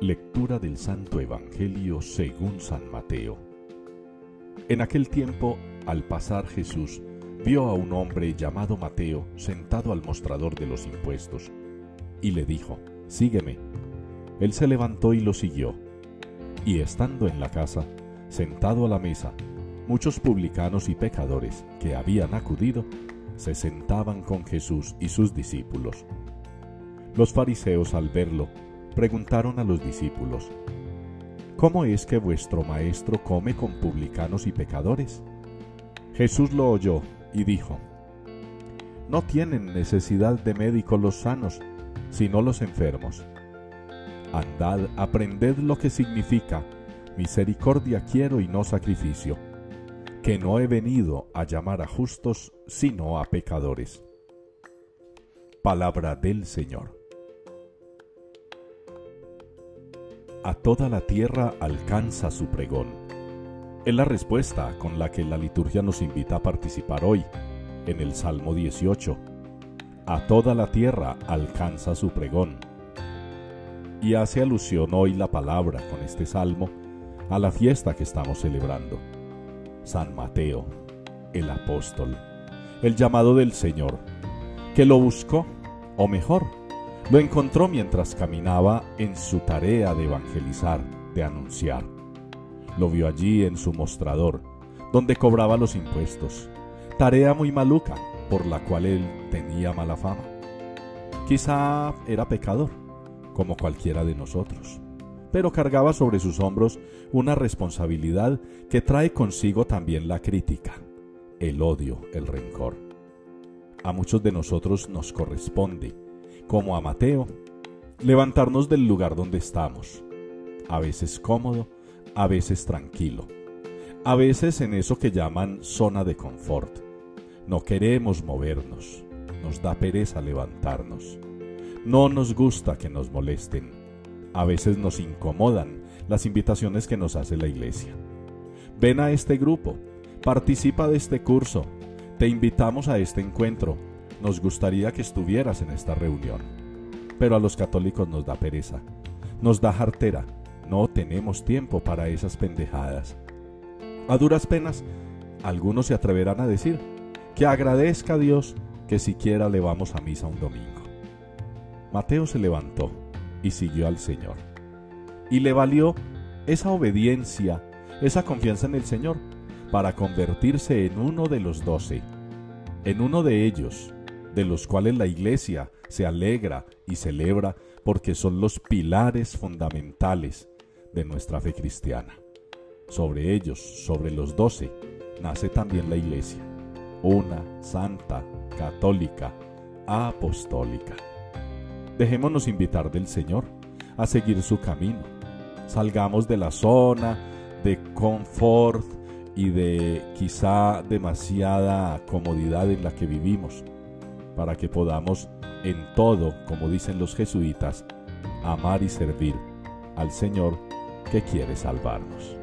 Lectura del Santo Evangelio según San Mateo. En aquel tiempo, al pasar Jesús, vio a un hombre llamado Mateo sentado al mostrador de los impuestos, y le dijo, Sígueme. Él se levantó y lo siguió. Y estando en la casa, sentado a la mesa, muchos publicanos y pecadores que habían acudido, se sentaban con Jesús y sus discípulos. Los fariseos al verlo, preguntaron a los discípulos, ¿Cómo es que vuestro maestro come con publicanos y pecadores? Jesús lo oyó y dijo, No tienen necesidad de médicos los sanos, sino los enfermos. Andad, aprended lo que significa, misericordia quiero y no sacrificio, que no he venido a llamar a justos, sino a pecadores. Palabra del Señor. A toda la tierra alcanza su pregón. Es la respuesta con la que la liturgia nos invita a participar hoy, en el Salmo 18. A toda la tierra alcanza su pregón. Y hace alusión hoy la palabra con este salmo a la fiesta que estamos celebrando. San Mateo, el apóstol, el llamado del Señor, que lo buscó, o mejor, lo encontró mientras caminaba en su tarea de evangelizar, de anunciar. Lo vio allí en su mostrador, donde cobraba los impuestos, tarea muy maluca por la cual él tenía mala fama. Quizá era pecador, como cualquiera de nosotros, pero cargaba sobre sus hombros una responsabilidad que trae consigo también la crítica, el odio, el rencor. A muchos de nosotros nos corresponde como a Mateo, levantarnos del lugar donde estamos, a veces cómodo, a veces tranquilo, a veces en eso que llaman zona de confort. No queremos movernos, nos da pereza levantarnos. No nos gusta que nos molesten. A veces nos incomodan las invitaciones que nos hace la iglesia. Ven a este grupo, participa de este curso, te invitamos a este encuentro nos gustaría que estuvieras en esta reunión. Pero a los católicos nos da pereza, nos da jartera, no tenemos tiempo para esas pendejadas. A duras penas, algunos se atreverán a decir que agradezca a Dios que siquiera le vamos a misa un domingo. Mateo se levantó y siguió al Señor. Y le valió esa obediencia, esa confianza en el Señor, para convertirse en uno de los doce, en uno de ellos, de los cuales la Iglesia se alegra y celebra porque son los pilares fundamentales de nuestra fe cristiana. Sobre ellos, sobre los doce, nace también la Iglesia, una, santa, católica, apostólica. Dejémonos invitar del Señor a seguir su camino. Salgamos de la zona de confort y de quizá demasiada comodidad en la que vivimos para que podamos en todo, como dicen los jesuitas, amar y servir al Señor que quiere salvarnos.